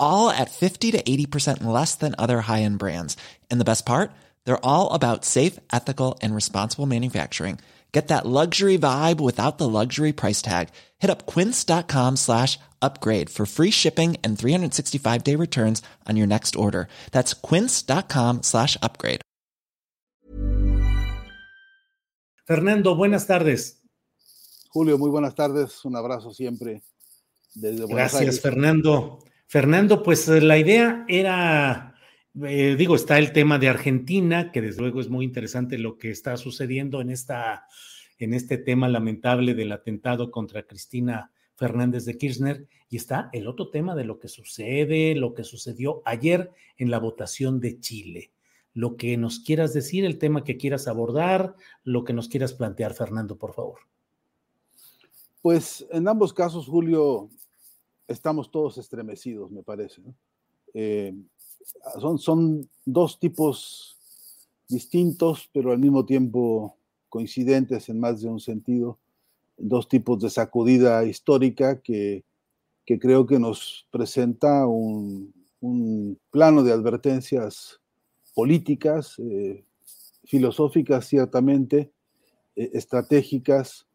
all at 50 to 80% less than other high-end brands. And the best part? They're all about safe, ethical, and responsible manufacturing. Get that luxury vibe without the luxury price tag. Hit up quince.com slash upgrade for free shipping and 365-day returns on your next order. That's quince.com slash upgrade. Fernando, buenas tardes. Julio, muy buenas tardes. Un abrazo siempre desde Buenos Gracias, Aires. Fernando. Fernando, pues eh, la idea era, eh, digo, está el tema de Argentina, que desde luego es muy interesante lo que está sucediendo en, esta, en este tema lamentable del atentado contra Cristina Fernández de Kirchner, y está el otro tema de lo que sucede, lo que sucedió ayer en la votación de Chile. Lo que nos quieras decir, el tema que quieras abordar, lo que nos quieras plantear, Fernando, por favor. Pues en ambos casos, Julio, estamos todos estremecidos, me parece. Eh, son, son dos tipos distintos, pero al mismo tiempo coincidentes en más de un sentido. Dos tipos de sacudida histórica que, que creo que nos presenta un, un plano de advertencias políticas, eh, filosóficas ciertamente, eh, estratégicas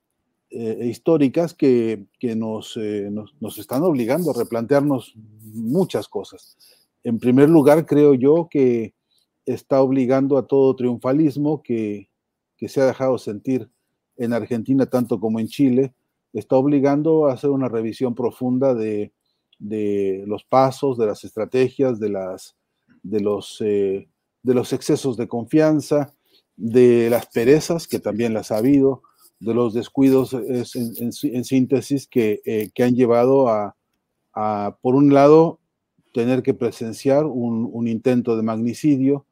eh, e históricas que, que nos, eh, nos, nos, están obligando a replantearnos muchas cosas. En primer lugar, creo yo que está obligando a todo triunfalismo que, que se ha dejado sentir en Argentina tanto como en Chile, está obligando a hacer una revisión profunda de, de los pasos, de las estrategias, de, las, de los eh, de los excesos de confianza, de las perezas, que también las ha habido, de los descuidos en, en, síntesis que, eh, que, han llevado a, a, por un lado, tener que presenciar un, un intento de magnicidio,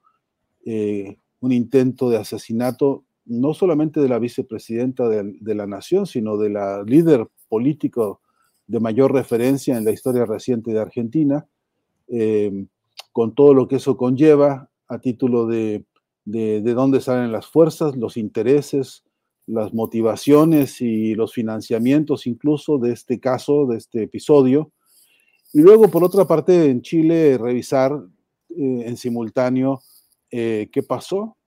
eh, un intento de asesinato, no solamente de la vicepresidenta de, de, la nación, sino de la líder político de mayor referencia en la historia reciente de Argentina, eh, con todo lo que eso conlleva, a título de, de, de, dónde salen las fuerzas, los intereses, las motivaciones y los financiamientos incluso de este caso, de este episodio. Y luego, por otra parte, en Chile, revisar eh, en simultáneo eh, qué pasó,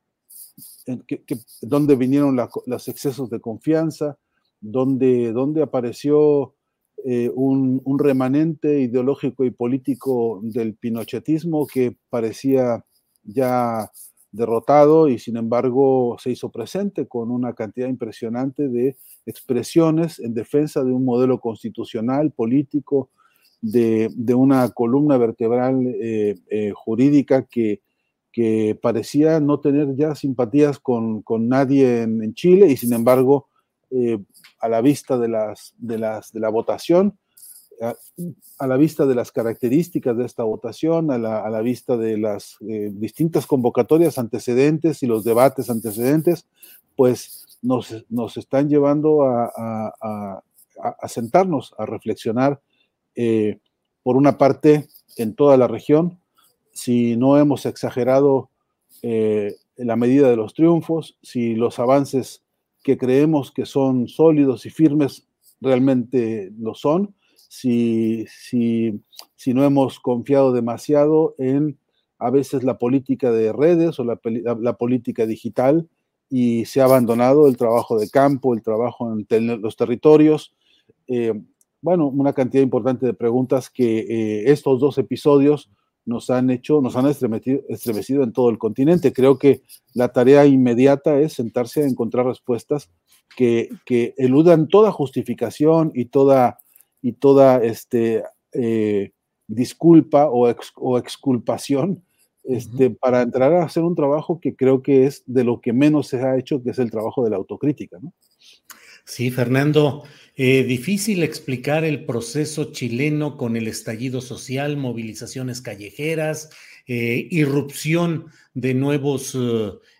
en qué, qué, dónde vinieron la, los excesos de confianza, dónde, dónde apareció eh, un, un remanente ideológico y político del pinochetismo que parecía ya derrotado y sin embargo se hizo presente con una cantidad impresionante de expresiones en defensa de un modelo constitucional, político, de, de una columna vertebral eh, eh, jurídica que, que, parecía no tener ya simpatías con, con nadie en, en, Chile y sin embargo eh, a la vista de, las, de, las, de la votación a, la vista de las características de esta votación, a la, a la vista de las eh, distintas convocatorias antecedentes y los debates antecedentes, pues nos, nos están llevando a, a, a, sentarnos, a reflexionar, eh, por una parte, en toda la región, si no hemos exagerado eh, la medida de los triunfos, si los avances que creemos que son sólidos y firmes realmente lo son, si, si, si no hemos confiado demasiado en a veces la política de redes o la, la, política digital y se ha abandonado el trabajo de campo, el trabajo en los territorios. Eh, bueno, una cantidad importante de preguntas que eh, estos dos episodios nos han hecho, nos han estremecido, estremecido, en todo el continente. Creo que la tarea inmediata es sentarse a encontrar respuestas que, que eludan toda justificación y toda, y toda este, eh, disculpa o, o exculpación este, para entrar a hacer un trabajo que creo que es de lo que menos se ha hecho, que es el trabajo de la autocrítica. ¿no? Sí, Fernando, eh, difícil explicar el proceso chileno con el estallido social, movilizaciones callejeras, eh, irrupción de nuevos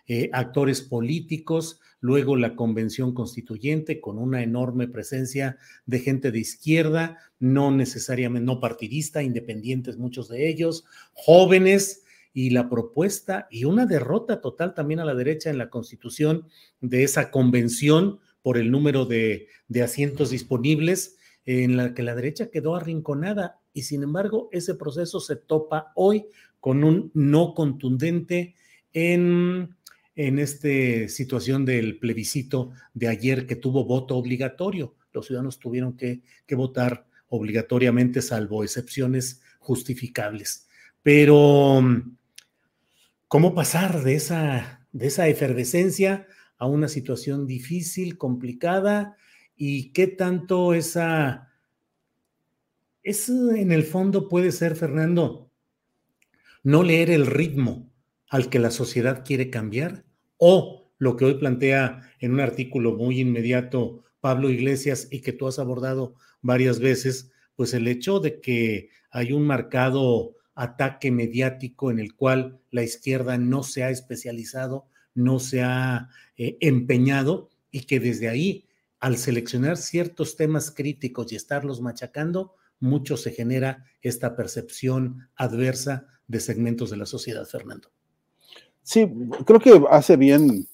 eh, actores políticos, luego la convención constituyente con una enorme presencia de gente de izquierda, no necesariamente, no partidista, independientes muchos de ellos, jóvenes y la propuesta y una derrota total también a la derecha en la constitución de esa convención por el número de, asientos disponibles, en la que la derecha quedó arrinconada. Y sin embargo ese proceso se topa hoy con un no contundente en, en esta situación del plebiscito de ayer que tuvo voto obligatorio. Los ciudadanos tuvieron que, votar obligatoriamente, salvo excepciones justificables. Pero, ¿cómo pasar de esa, de esa efervescencia a una situación difícil, complicada, y qué tanto esa, eso en el fondo puede ser, Fernando, no leer el ritmo al que la sociedad quiere cambiar, o lo que hoy plantea en un artículo muy inmediato Pablo Iglesias y que tú has abordado varias veces, pues el hecho de que hay un marcado ataque mediático en el cual la izquierda no se ha especializado no se ha eh, empeñado y que desde ahí, al seleccionar ciertos temas críticos y estarlos machacando, mucho se genera esta percepción adversa de segmentos de la sociedad, Fernando. Sí, creo que hace bien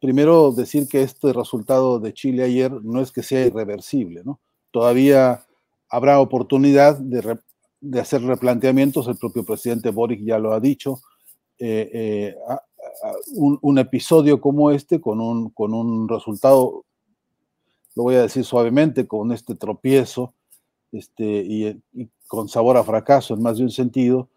primero decir que este resultado de Chile ayer no es que sea irreversible, ¿no? Todavía habrá oportunidad de, hacer replanteamientos, el propio presidente Boric ya lo ha dicho, eh, eh, un, episodio como este con un, con un resultado, lo voy a decir suavemente, con este tropiezo este, y, con sabor a fracaso en más de un sentido,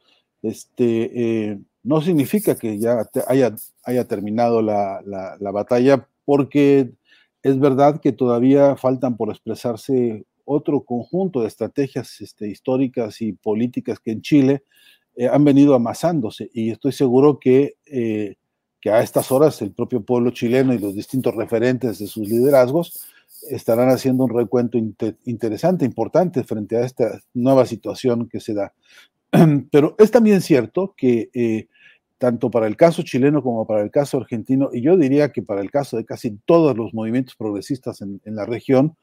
este, eh, no significa que ya haya, haya terminado la, la, batalla, porque es verdad que todavía faltan por expresarse otro conjunto de estrategias este, históricas y políticas que en Chile eh, han venido amasándose y estoy seguro que eh, que a estas horas el propio pueblo chileno y los distintos referentes de sus liderazgos estarán haciendo un recuento interesante, importante frente a esta nueva situación que se da. Pero es también cierto que eh, tanto para el caso chileno como para el caso argentino, y yo diría que para el caso de casi todos los movimientos progresistas en, la región,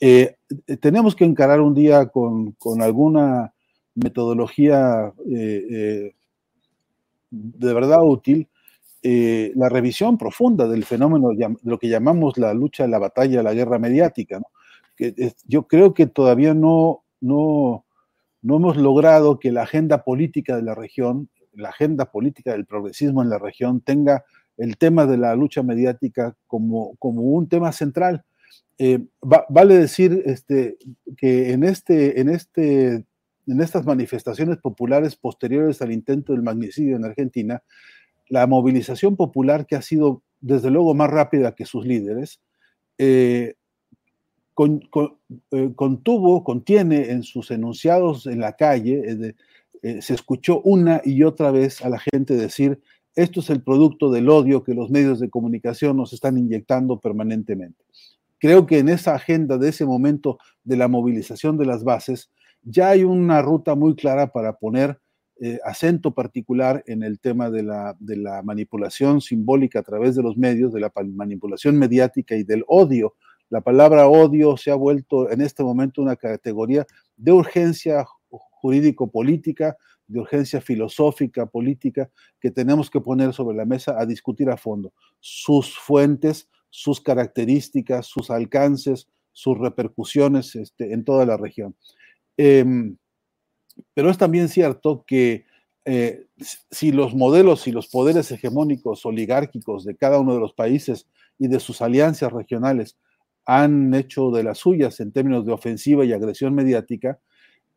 eh, tenemos que encarar un día con, con alguna metodología eh, de verdad útil eh, la revisión profunda del fenómeno lo que llamamos la lucha, la batalla, la guerra mediática. Yo creo que todavía no, no, no hemos logrado que la agenda política de la región, la agenda política del progresismo en la región tenga el tema de la lucha mediática como, como un tema central. Eh, vale decir este, que en, este, en, este, en estas manifestaciones populares posteriores al intento del magnicidio en Argentina, la movilización popular que ha sido desde luego más rápida que sus líderes, eh, eh, contuvo, contiene en sus enunciados en la calle, eh, se escuchó una y otra vez a la gente decir, esto es el producto del odio que los medios de comunicación nos están inyectando permanentemente. Creo que en esa agenda de ese momento de la movilización de las bases, ya hay una ruta muy clara para poner eh, acento particular en el tema de la, de la, manipulación simbólica a través de los medios, de la manipulación mediática y del odio. La palabra odio se ha vuelto en este momento una categoría de urgencia jurídico-política, de urgencia filosófica, política, que tenemos que poner sobre la mesa a discutir a fondo. Sus fuentes, sus características, sus alcances, sus repercusiones este, en toda la región. Em, pero es también cierto que eh, si los modelos y los poderes hegemónicos oligárquicos de cada uno de los países y de sus alianzas regionales han hecho de las suyas en términos de ofensiva y agresión mediática,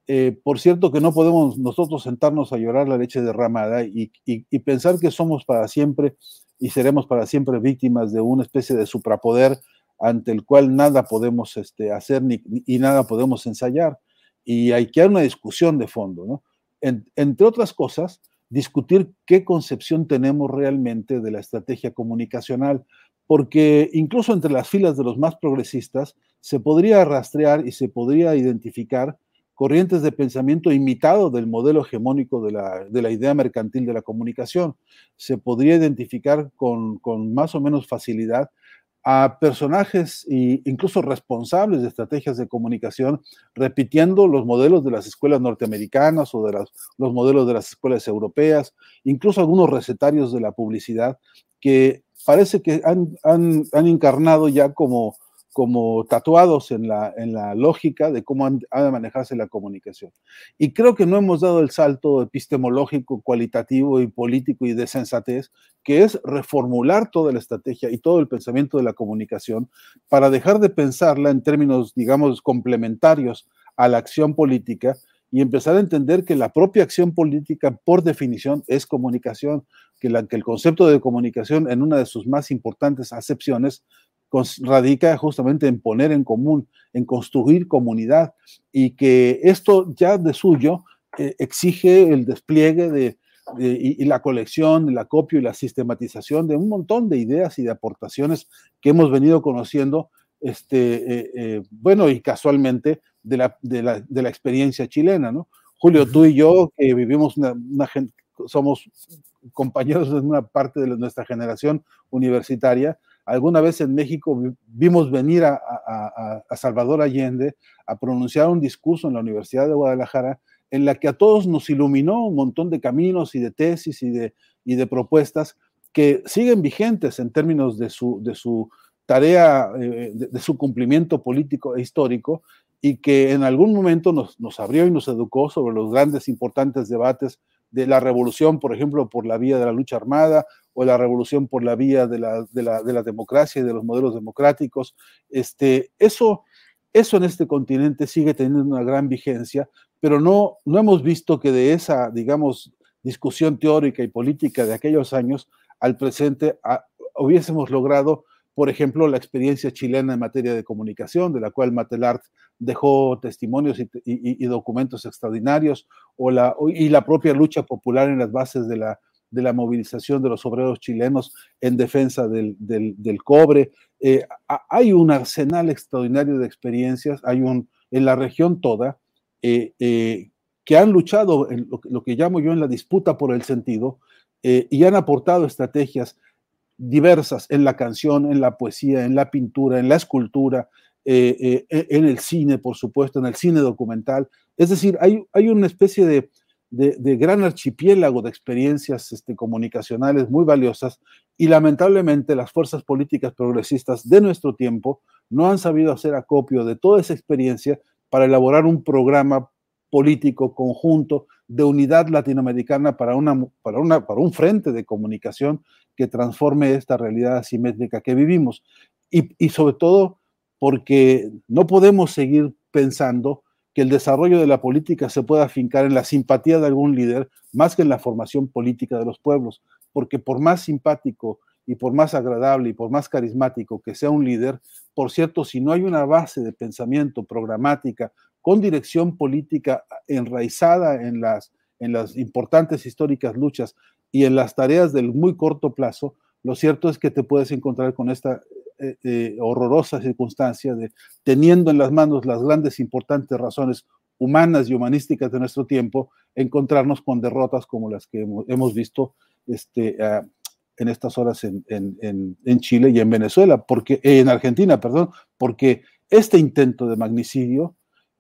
Eh, por cierto que no podemos nosotros sentarnos a llorar la leche derramada y, y, pensar que somos para siempre y seremos para siempre víctimas de una especie de suprapoder ante el cual nada podemos este, hacer ni, y nada podemos ensayar. Y hay que dar una discusión de fondo, ¿no? entre otras cosas, discutir qué concepción tenemos realmente de la estrategia comunicacional, porque incluso entre las filas de los más progresistas se podría rastrear y se podría identificar corrientes de pensamiento imitado del modelo hegemónico de la, idea mercantil de la comunicación. Se podría identificar con, con más o menos facilidad a personajes e incluso responsables de estrategias de comunicación, repitiendo los modelos de las escuelas norteamericanas o de las, los modelos de las escuelas europeas, incluso algunos recetarios de la publicidad que parece que han, han, han encarnado ya como como tatuados en la, en la lógica de cómo ha de manejarse la comunicación. Y creo que no hemos dado el salto epistemológico, cualitativo y político y de sensatez, que es reformular toda la estrategia y todo el pensamiento de la comunicación para dejar de pensarla en términos, digamos, complementarios a la acción política y empezar a entender que la propia acción política, por definición, es comunicación, que, la, que el concepto de comunicación, en una de sus más importantes acepciones, radica justamente en poner en común, en construir comunidad y que esto ya de suyo eh, exige el despliegue de, y, la colección, el acopio y la sistematización de un montón de ideas y de aportaciones que hemos venido conociendo, este, eh, eh, bueno, y casualmente de la, de la, de la experiencia chilena, ¿no? Julio, tú y yo, que vivimos una, una, somos compañeros de una parte de nuestra generación universitaria, Alguna vez en México vimos venir a, Salvador Allende a pronunciar un discurso en la Universidad de Guadalajara en la que a todos nos iluminó un montón de caminos y de tesis y de, y de propuestas que siguen vigentes en términos de su, de su tarea, eh, de, su cumplimiento político e histórico, y que en algún momento nos, nos abrió y nos educó sobre los grandes, importantes debates de la revolución, por ejemplo, por la vía de la lucha armada, o la revolución por la vía de la, de la, de la democracia y de los modelos democráticos. Este, eso, eso en este continente sigue teniendo una gran vigencia, pero no, no hemos visto que de esa, digamos, discusión teórica y política de aquellos años al presente hubiésemos logrado, por ejemplo, la experiencia chilena en materia de comunicación, de la cual Matelart dejó testimonios y, y, documentos extraordinarios, o la, y la propia lucha popular en las bases de la de la movilización de los obreros chilenos en defensa del, cobre. Eh, hay un arsenal extraordinario de experiencias, hay un, en la región toda, eh, eh, que han luchado en lo, que llamo yo en la disputa por el sentido y han aportado estrategias diversas en la canción, en la poesía, en la pintura, en la escultura, en el cine, por supuesto, en el cine documental. Es decir, hay, hay una especie de, de, gran archipiélago de experiencias este, comunicacionales muy valiosas y lamentablemente las fuerzas políticas progresistas de nuestro tiempo no han sabido hacer acopio de toda esa experiencia para elaborar un programa político conjunto de unidad latinoamericana para, una, para, una, para un frente de comunicación que transforme esta realidad asimétrica que vivimos. Y, y sobre todo porque no podemos seguir pensando que el desarrollo de la política se pueda afincar en la simpatía de algún líder más que en la formación política de los pueblos, porque por más simpático y por más agradable y por más carismático que sea un líder, por cierto, si no hay una base de pensamiento programática con dirección política enraizada en las, en las importantes históricas luchas y en las tareas del muy corto plazo, lo cierto es que te puedes encontrar con esta eh, eh, horrorosa circunstancia de teniendo en las manos las grandes importantes razones humanas y humanísticas de nuestro tiempo, encontrarnos con derrotas como las que hemos, visto este, ah, en estas horas en, Chile y en Venezuela, porque, en Argentina, perdón, porque este intento de magnicidio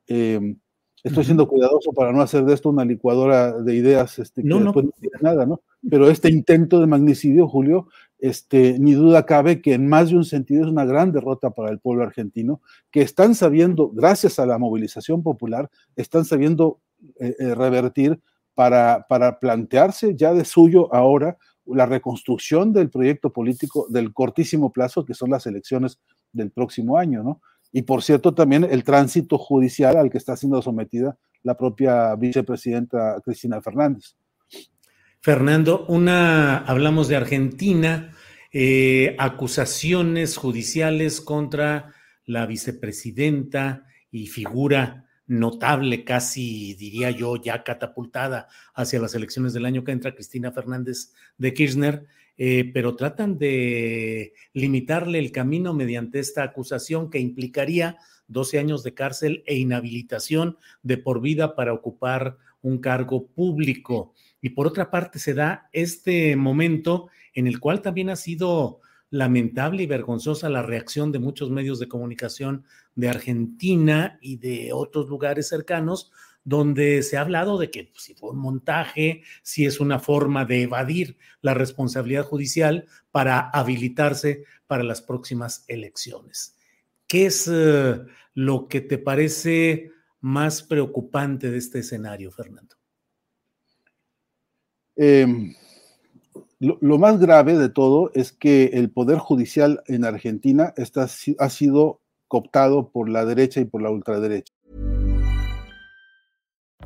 em, Estoy siendo cuidadoso para no hacer de esto una licuadora de ideas este, que no, no. no nada, ¿no? Pero este intento de magnicidio, Julio, este, ni duda cabe que en más de un sentido es una gran derrota para el pueblo argentino, que están sabiendo, gracias a la movilización popular, están sabiendo eh, eh, revertir para, para plantearse ya de suyo ahora la reconstrucción del proyecto político del cortísimo plazo, que son las elecciones del próximo año, ¿no? Y por cierto, también el tránsito judicial al que está siendo sometida la propia vicepresidenta Cristina Fernández. Fernando, una, hablamos de Argentina, eh, acusaciones judiciales contra la vicepresidenta y figura notable, casi diría yo, ya catapultada hacia las elecciones del año que entra, Cristina Fernández de Kirchner, eh, pero tratan de limitarle el camino mediante esta acusación que implicaría 12 años de cárcel e inhabilitación de por vida para ocupar un cargo público. Y por otra parte, se da este momento en el cual también ha sido lamentable y vergonzosa la reacción de muchos medios de comunicación de Argentina y de otros lugares cercanos, donde se ha hablado de que pues, si fue un montaje, si es una forma de evadir la responsabilidad judicial para habilitarse para las próximas elecciones. ¿Qué es eh, lo que te parece más preocupante de este escenario, Fernando? Eh, lo, más grave de todo es que el poder judicial en Argentina está, ha sido cooptado por la derecha y por la ultraderecha.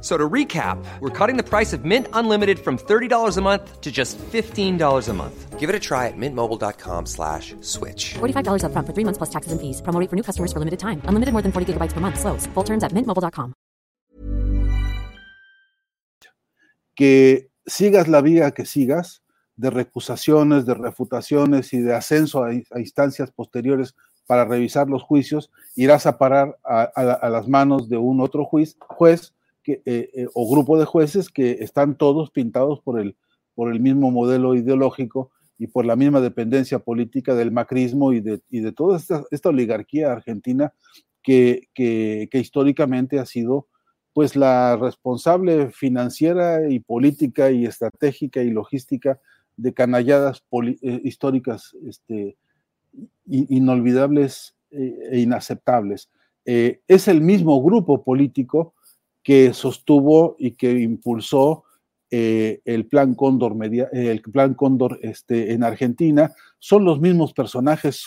So to recap, we're cutting the price of Mint Unlimited from $30 a month to just $15 a month. Give it a try at mintmobile.com slash switch. $45 up front for three months plus taxes and fees. Promo for new customers for limited time. Unlimited more than 40 gigabytes per month. Slows. Full terms at mintmobile.com. Que sigas la vía que sigas de recusaciones, de refutaciones y de ascenso a, a instancias posteriores para revisar los juicios, irás a parar a, a, a las manos de un otro juez, juez eh, eh, o grupo de jueces que están todos pintados por el, por el mismo modelo ideológico y por la misma dependencia política del macrismo y de, y de toda esta, esta, oligarquía argentina que, que, históricamente ha sido pues la responsable financiera y política y estratégica y logística de canalladas eh, históricas este, inolvidables e inaceptables. Es el mismo grupo político que sostuvo y que impulsó eh, el plan Cóndor, media, el plan este, en Argentina. Son los mismos personajes,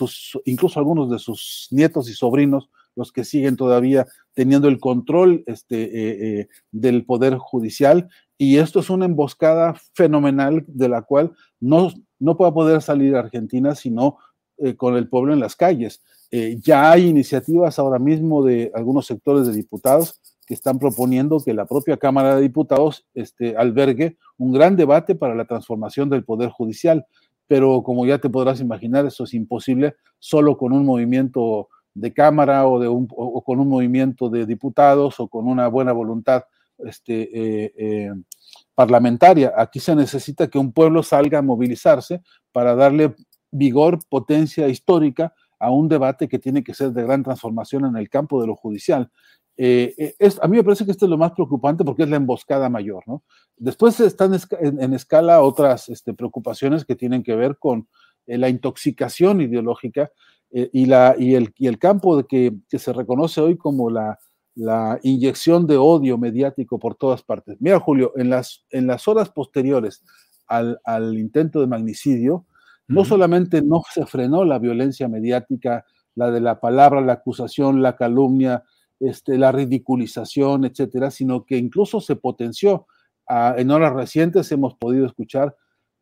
incluso algunos de sus nietos y sobrinos, los que siguen todavía teniendo el control este, eh, eh, del poder judicial. Y esto es una emboscada fenomenal de la cual no, no poder salir Argentina sino eh, con el pueblo en las calles. Eh, ya hay iniciativas ahora mismo de algunos sectores de diputados que están proponiendo que la propia Cámara de Diputados este, albergue un gran debate para la transformación del Poder Judicial. Pero como ya te podrás imaginar, eso es imposible solo con un movimiento de Cámara o, de un, con un movimiento de diputados o con una buena voluntad este, eh, eh, parlamentaria. Aquí se necesita que un pueblo salga a movilizarse para darle vigor, potencia histórica a un debate que tiene que ser de gran transformación en el campo de lo judicial. Eh, eh, es, a mí me parece que esto es lo más preocupante porque es la emboscada mayor, ¿no? Después están en, en escala otras este, preocupaciones que tienen que ver con eh, la intoxicación ideológica eh, y, la, y, el, y el campo de que, que se reconoce hoy como la, la inyección de odio mediático por todas partes. Mira, Julio, en las, en las horas posteriores al, al intento de magnicidio, no solamente no se frenó la violencia mediática, la de la palabra, la acusación, la calumnia, este, la ridiculización, etcétera, sino que incluso se potenció. Ah, en horas recientes hemos podido escuchar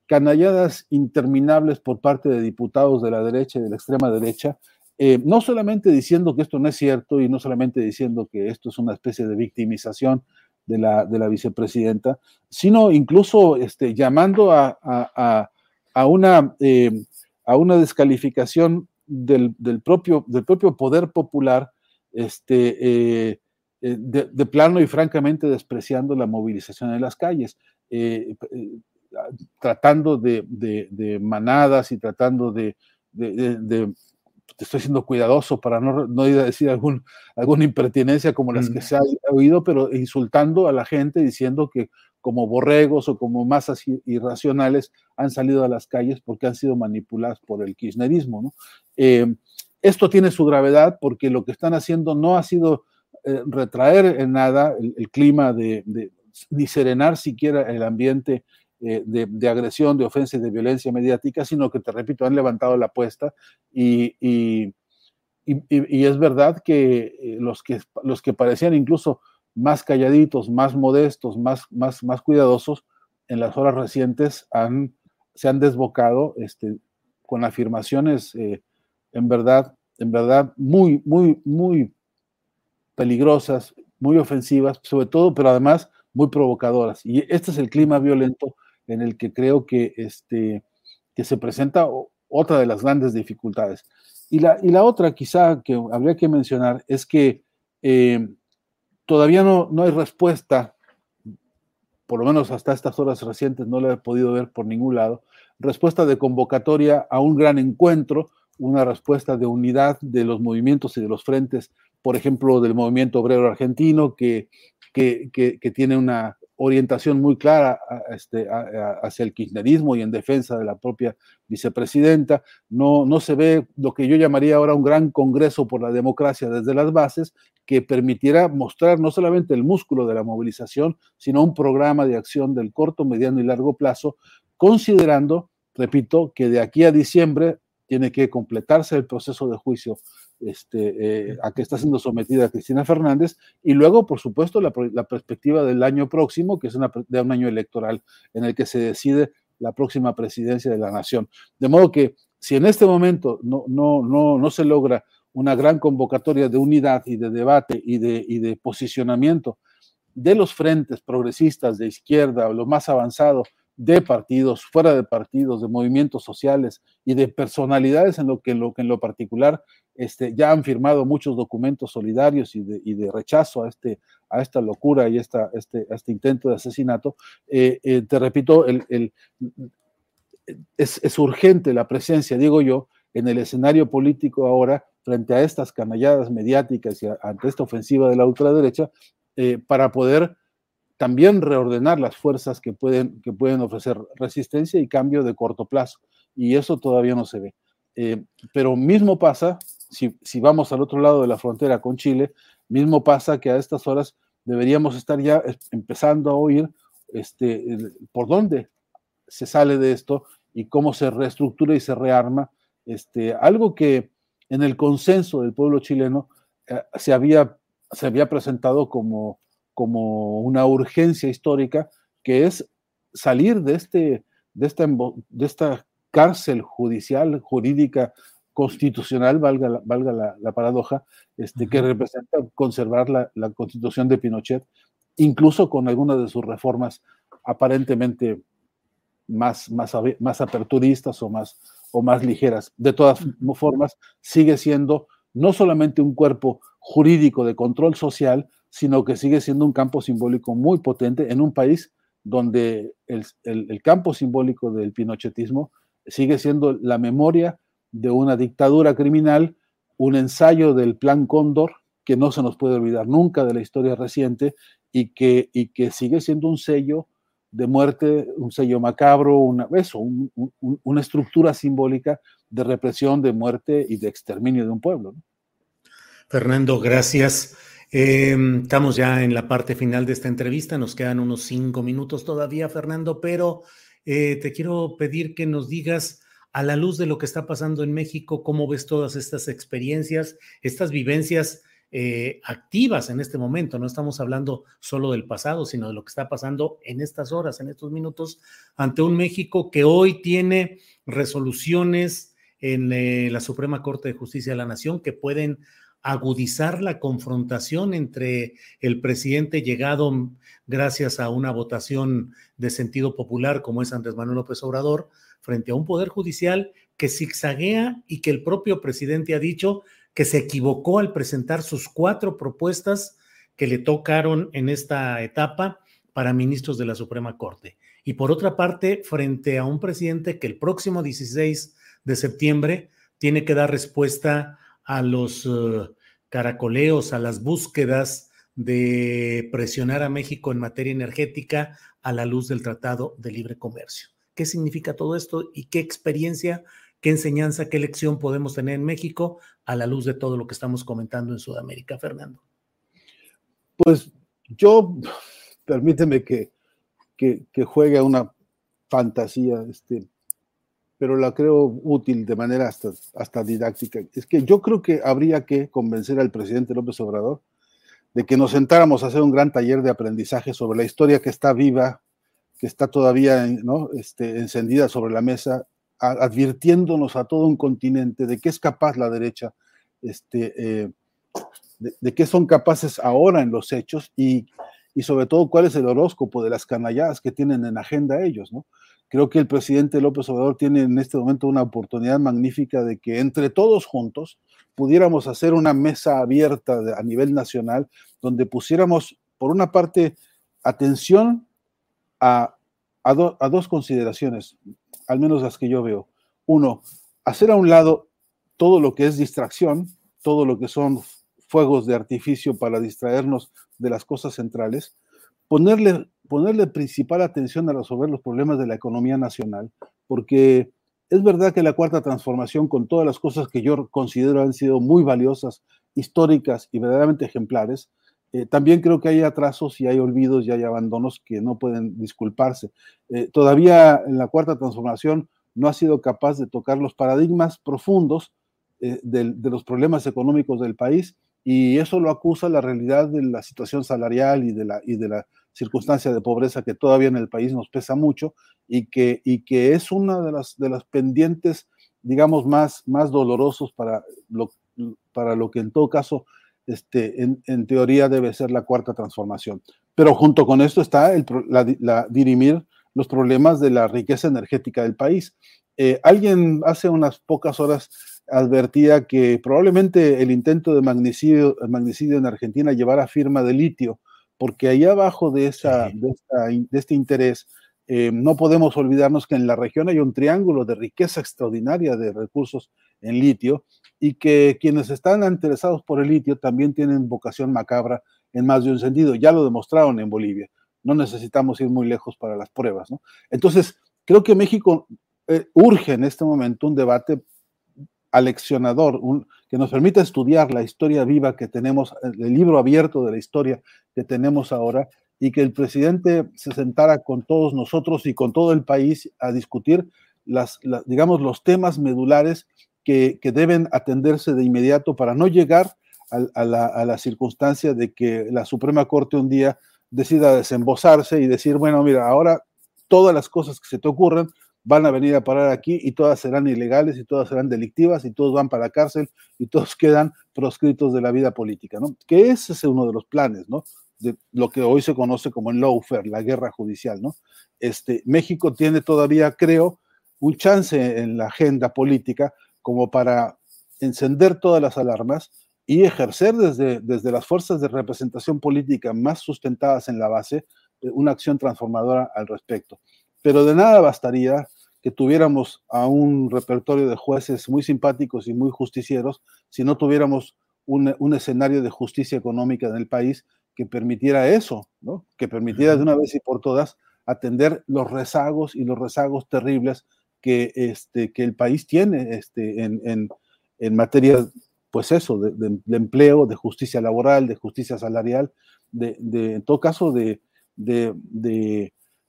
canalladas interminables por parte de diputados de la derecha y de la extrema derecha, eh, no solamente diciendo que esto no es cierto y no solamente diciendo que esto es una especie de victimización de la, de la vicepresidenta, sino incluso este, llamando a, una, eh, a una descalificación del, propio, del propio poder popular este, eh, eh, de, de, plano y francamente despreciando la movilización en las calles, eh, tratando de, de, manadas y tratando de, estoy siendo cuidadoso para no, no ir a decir algún, alguna impertinencia como las que se ha oído, pero insultando a la gente diciendo que como borregos o como masas irracionales han salido a las calles porque han sido manipuladas por el kirchnerismo. Eh, esto tiene su gravedad porque lo que están haciendo no ha sido eh, retraer en nada el, clima de, ni serenar siquiera el ambiente eh, de, agresión, de ofensa y de violencia mediática, sino que, te repito, han levantado la apuesta y, y, es verdad que los, que los que parecían incluso más calladitos, más modestos, más, más, más cuidadosos, en las horas recientes han, se han desbocado este, con afirmaciones eh, en verdad, en verdad muy, muy, muy peligrosas, muy ofensivas, sobre todo, pero además muy provocadoras. Y este es el clima violento en el que creo que, este, que se presenta otra de las grandes dificultades. Y la, y la otra quizá que habría que mencionar es que eh, todavía no, no hay respuesta, por lo menos hasta estas horas recientes no la he podido ver por ningún lado, respuesta de convocatoria a un gran encuentro, una respuesta de unidad de los movimientos y de los frentes, por ejemplo, del movimiento obrero argentino, que, que, que tiene una, orientación muy clara este, hacia el kirchnerismo y en defensa de la propia vicepresidenta. No, no se ve lo que yo llamaría ahora un gran congreso por la democracia desde las bases que permitiera mostrar no solamente el músculo de la movilización, sino un programa de acción del corto, mediano y largo plazo, considerando, repito, que de aquí a diciembre tiene que completarse el proceso de juicio este, eh, a que está siendo sometida Cristina Fernández, y luego, por supuesto, la, perspectiva del año próximo, que es de un año electoral en el que se decide la próxima presidencia de la nación. De modo que si en este momento no, no, no, no se logra una gran convocatoria de unidad y de debate y de, y de posicionamiento de los frentes progresistas de izquierda o lo más avanzado de partidos, fuera de partidos, de movimientos sociales y de personalidades en lo que, en lo, en lo particular este, ya han firmado muchos documentos solidarios y de, rechazo a, este, a esta locura y esta, este, este intento de asesinato. Eh, eh, te repito, el, es, urgente la presencia, digo yo, en el escenario político ahora frente a estas canalladas mediáticas y ante esta ofensiva de la ultraderecha eh, para poder también reordenar las fuerzas que pueden, que pueden ofrecer resistencia y cambio de corto plazo. Y eso todavía no se ve. pero mismo pasa si, vamos al otro lado de la frontera con Chile, mismo pasa que a estas horas deberíamos estar ya empezando a oír este, por dónde se sale de esto y cómo se reestructura y se rearma. Este, algo que en el consenso del pueblo chileno eh, se, había, se había presentado como, como una urgencia histórica, que es salir de, este, de, esta, de esta cárcel judicial, jurídica constitucional, valga la, valga la, paradoja, este, que representa conservar la, constitución de Pinochet, incluso con algunas de sus reformas aparentemente más, más, más aperturistas o más, o más ligeras. De todas formas, sigue siendo no solamente un cuerpo jurídico de control social, sino que sigue siendo un campo simbólico muy potente en un país donde el, el campo simbólico del pinochetismo sigue siendo la memoria de una dictadura criminal, un ensayo del Plan Cóndor, que no se nos puede olvidar nunca de la historia reciente y que, y que sigue siendo un sello de muerte, un sello macabro, una, eso, una estructura simbólica de represión, de muerte y de exterminio de un pueblo. Fernando, gracias. Em, estamos ya en la parte final de esta entrevista, nos quedan unos cinco minutos todavía, Fernando, pero eh, te quiero pedir que nos digas a la luz de lo que está pasando en México, cómo ves todas estas experiencias, estas vivencias eh, activas en este momento. No estamos hablando solo del pasado, sino de lo que está pasando en estas horas, en estos minutos, ante un México que hoy tiene resoluciones en eh, la Suprema Corte de Justicia de la Nación que pueden agudizar la confrontación entre el presidente llegado gracias a una votación de sentido popular como es Andrés Manuel López Obrador, frente a un poder judicial que zigzaguea y que el propio presidente ha dicho que se equivocó al presentar sus cuatro propuestas que le tocaron en esta etapa para ministros de la Suprema Corte. Y por otra parte, frente a un presidente que el próximo 16 de septiembre tiene que dar respuesta a los uh, caracoleos, a las búsquedas de presionar a México en materia energética a la luz del Tratado de Libre Comercio. ¿Qué significa todo esto y qué experiencia, qué enseñanza, qué lección podemos tener en México a la luz de todo lo que estamos comentando en Sudamérica, Fernando? Pues yo, permíteme que, que, que juegue una fantasía, este, pero la creo útil de manera hasta, hasta didáctica. Es que yo creo que habría que convencer al presidente López Obrador de que nos sentáramos a hacer un gran taller de aprendizaje sobre la historia que está viva, que está todavía ¿no? este, encendida sobre la mesa, advirtiéndonos a todo un continente de qué es capaz la derecha, este, eh, de, de, qué son capaces ahora en los hechos y, y, sobre todo cuál es el horóscopo de las canalladas que tienen en agenda ellos, ¿no? Creo que el presidente López Obrador tiene en este momento una oportunidad magnífica de que entre todos juntos pudiéramos hacer una mesa abierta a nivel nacional donde pusiéramos, por una parte, atención a, a, do, a dos consideraciones, al menos las que yo veo. Uno, hacer a un lado todo lo que es distracción, todo lo que son fuegos de artificio para distraernos de las cosas centrales, ponerle ponerle principal atención a resolver los problemas de la economía nacional, porque es verdad que la cuarta transformación, con todas las cosas que yo considero han sido muy valiosas, históricas y verdaderamente ejemplares, eh, también creo que hay atrasos y hay olvidos y hay abandonos que no pueden disculparse. Eh, todavía en la cuarta transformación no ha sido capaz de tocar los paradigmas profundos eh, de, de los problemas económicos del país y eso lo acusa la realidad de la situación salarial y de la, y de la circunstancia de pobreza que todavía en el país nos pesa mucho y que, y que es una de las, de las pendientes, digamos, más, más dolorosos para lo, para lo que en todo caso, este, en, en teoría debe ser la cuarta transformación. Pero junto con esto está el, la, la, dirimir los problemas de la riqueza energética del país. Eh, alguien hace unas pocas horas advertía que probablemente el intento de magnicidio, magnicidio en Argentina llevara firma de litio, porque ahí abajo de, esa, de, esta, de este interés, eh, no podemos olvidarnos que en la región hay un triángulo de riqueza extraordinaria de recursos en litio y que quienes están interesados por el litio también tienen vocación macabra en más de un sentido. Ya lo demostraron en Bolivia. No necesitamos ir muy lejos para las pruebas. ¿no? Entonces, creo que México eh, urge en este momento un debate aleccionador, un, que nos permita estudiar la historia viva que tenemos, el libro abierto de la historia que tenemos ahora, y que el presidente se sentara con todos nosotros y con todo el país a discutir las, las digamos, los temas medulares que, que, deben atenderse de inmediato para no llegar a, a, la, a, la, circunstancia de que la Suprema Corte un día decida desembosarse y decir, bueno, mira, ahora todas las cosas que se te ocurren van a venir a parar aquí y todas serán ilegales y todas serán delictivas y todos van para la cárcel y todos quedan proscritos de la vida política, ¿no? Que ese es uno de los planes, ¿no? De lo que hoy se conoce como el lawfare, la guerra judicial, ¿no? Este, México tiene todavía, creo, un chance en la agenda política como para encender todas las alarmas y ejercer desde, desde las fuerzas de representación política más sustentadas en la base eh, una acción transformadora al respecto pero de nada bastaría que tuviéramos a un repertorio de jueces muy simpáticos y muy justicieros si no tuviéramos un, un escenario de justicia económica en el país que permitiera eso, ¿no? que permitiera de una vez y por todas atender los rezagos y los rezagos terribles que, este, que el país tiene este, en, en, en materia, pues eso, de, de, de, empleo, de justicia laboral, de justicia salarial, de, de en todo caso, de,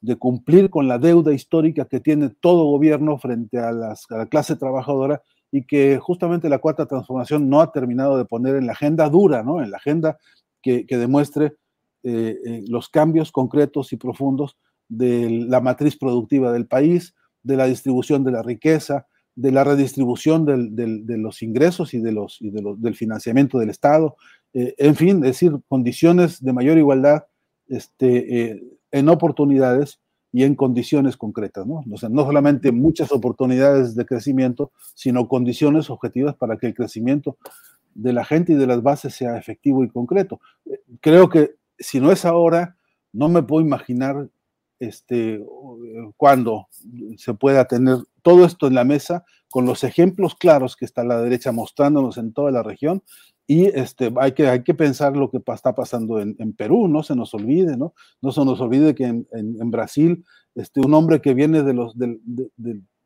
de cumplir con la deuda histórica que tiene todo gobierno frente a, las, a, la clase trabajadora y que justamente la cuarta transformación no ha terminado de poner en la agenda dura, ¿no? en la agenda que, que demuestre eh, eh, los cambios concretos y profundos de la matriz productiva del país, de la distribución de la riqueza, de la redistribución del, del, de los ingresos y, de los, y de los, del financiamiento del Estado, eh, en fin, es decir, condiciones de mayor igualdad este, eh, en oportunidades y en condiciones concretas, ¿no? No solamente muchas oportunidades de crecimiento, sino condiciones objetivas para que el crecimiento de la gente y de las bases sea efectivo y concreto. Creo que si no es ahora, no me puedo imaginar este, cuando se pueda tener todo esto en la mesa con los ejemplos claros que está la derecha mostrándonos en toda la región y este, hay, que, hay que pensar lo que está pasando en, Perú, no se nos olvide, ¿no? No se nos olvide que en, en, Brasil, este, un hombre que viene de los, del,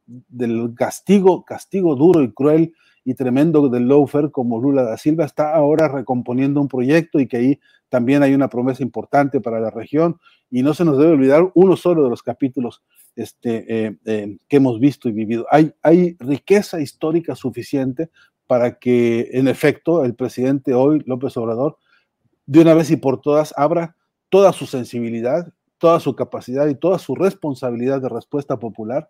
del castigo, castigo duro y cruel y tremendo del Loafer como Lula da Silva está ahora recomponiendo un proyecto y que ahí también hay una promesa importante para la región y no se nos debe olvidar uno solo de los capítulos este, eh, eh, que hemos visto y vivido. Hay, hay riqueza histórica suficiente para que, en efecto, el presidente hoy, López Obrador, de una vez y por todas, abra toda su sensibilidad, toda su capacidad y toda su responsabilidad de respuesta popular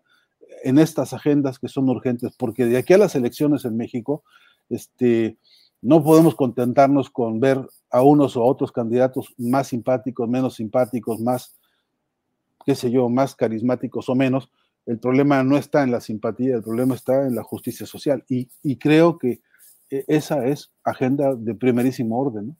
en estas agendas que son urgentes, porque de aquí a las elecciones en México, este, no podemos contentarnos con ver a unos o otros candidatos más simpáticos, menos simpáticos, más, qué sé yo, más carismáticos o menos. El problema no está en la simpatía, el problema está en la justicia social. Y, creo que eh, esa es agenda de primerísimo orden.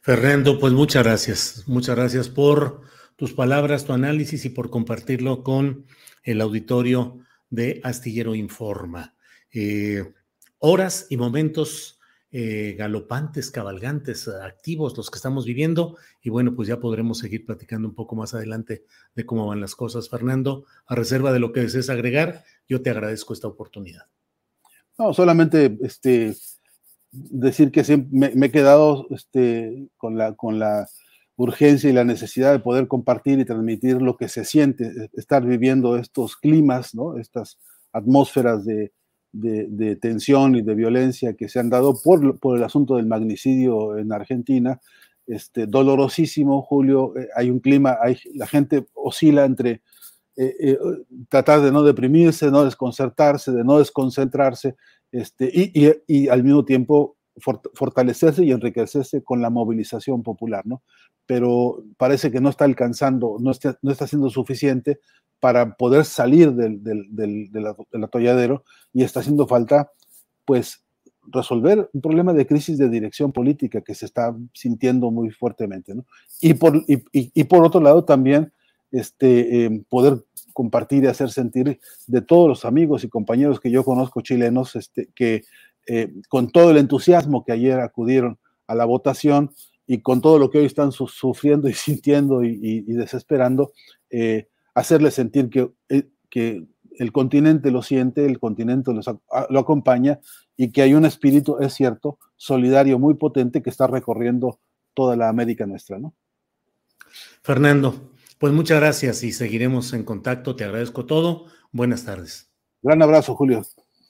Fernando, pues muchas gracias. Muchas gracias por tus palabras, tu análisis y por compartirlo con el auditorio de Astillero Informa. Eh, horas y momentos eh, galopantes, cabalgantes, activos los que estamos viviendo y bueno, pues ya podremos seguir platicando un poco más adelante de cómo van las cosas. Fernando, a reserva de lo que desees agregar, yo te agradezco esta oportunidad. No, solamente este, decir que me, me, he quedado este, con la, con la urgencia y la necesidad de poder compartir y transmitir lo que se siente, eh, estar viviendo estos climas, ¿no? estas atmósferas de, tensión y de violencia que se han dado por, el asunto del magnicidio en Argentina. Este, dolorosísimo, Julio, eh, hay un clima, hay, la gente oscila entre eh, tratar de no deprimirse, no desconcertarse, de no desconcentrarse, este, y al mismo tiempo fortalecerse y enriquecerse con la movilización popular, ¿no? Pero parece que no está alcanzando, no está, no está siendo suficiente para poder salir del, del, del, atolladero y está haciendo falta, pues, resolver un problema de crisis de dirección política que se está sintiendo muy fuertemente, ¿no? Y por, y, y, por otro lado también este, eh, poder compartir y hacer sentir de todos los amigos y compañeros que yo conozco chilenos este, que eh, con todo el entusiasmo que ayer acudieron a la votación y con todo lo que hoy están sufriendo y sintiendo y, desesperando, eh, hacerles sentir que, eh, que, el continente lo siente, el continente lo acompaña y que hay un espíritu, es cierto, solidario muy potente que está recorriendo toda la América nuestra, ¿no? Fernando, pues muchas gracias y seguiremos en contacto. Te agradezco todo. Buenas tardes. Gran abrazo, Julio.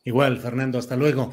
Igual, Fernando, hasta luego.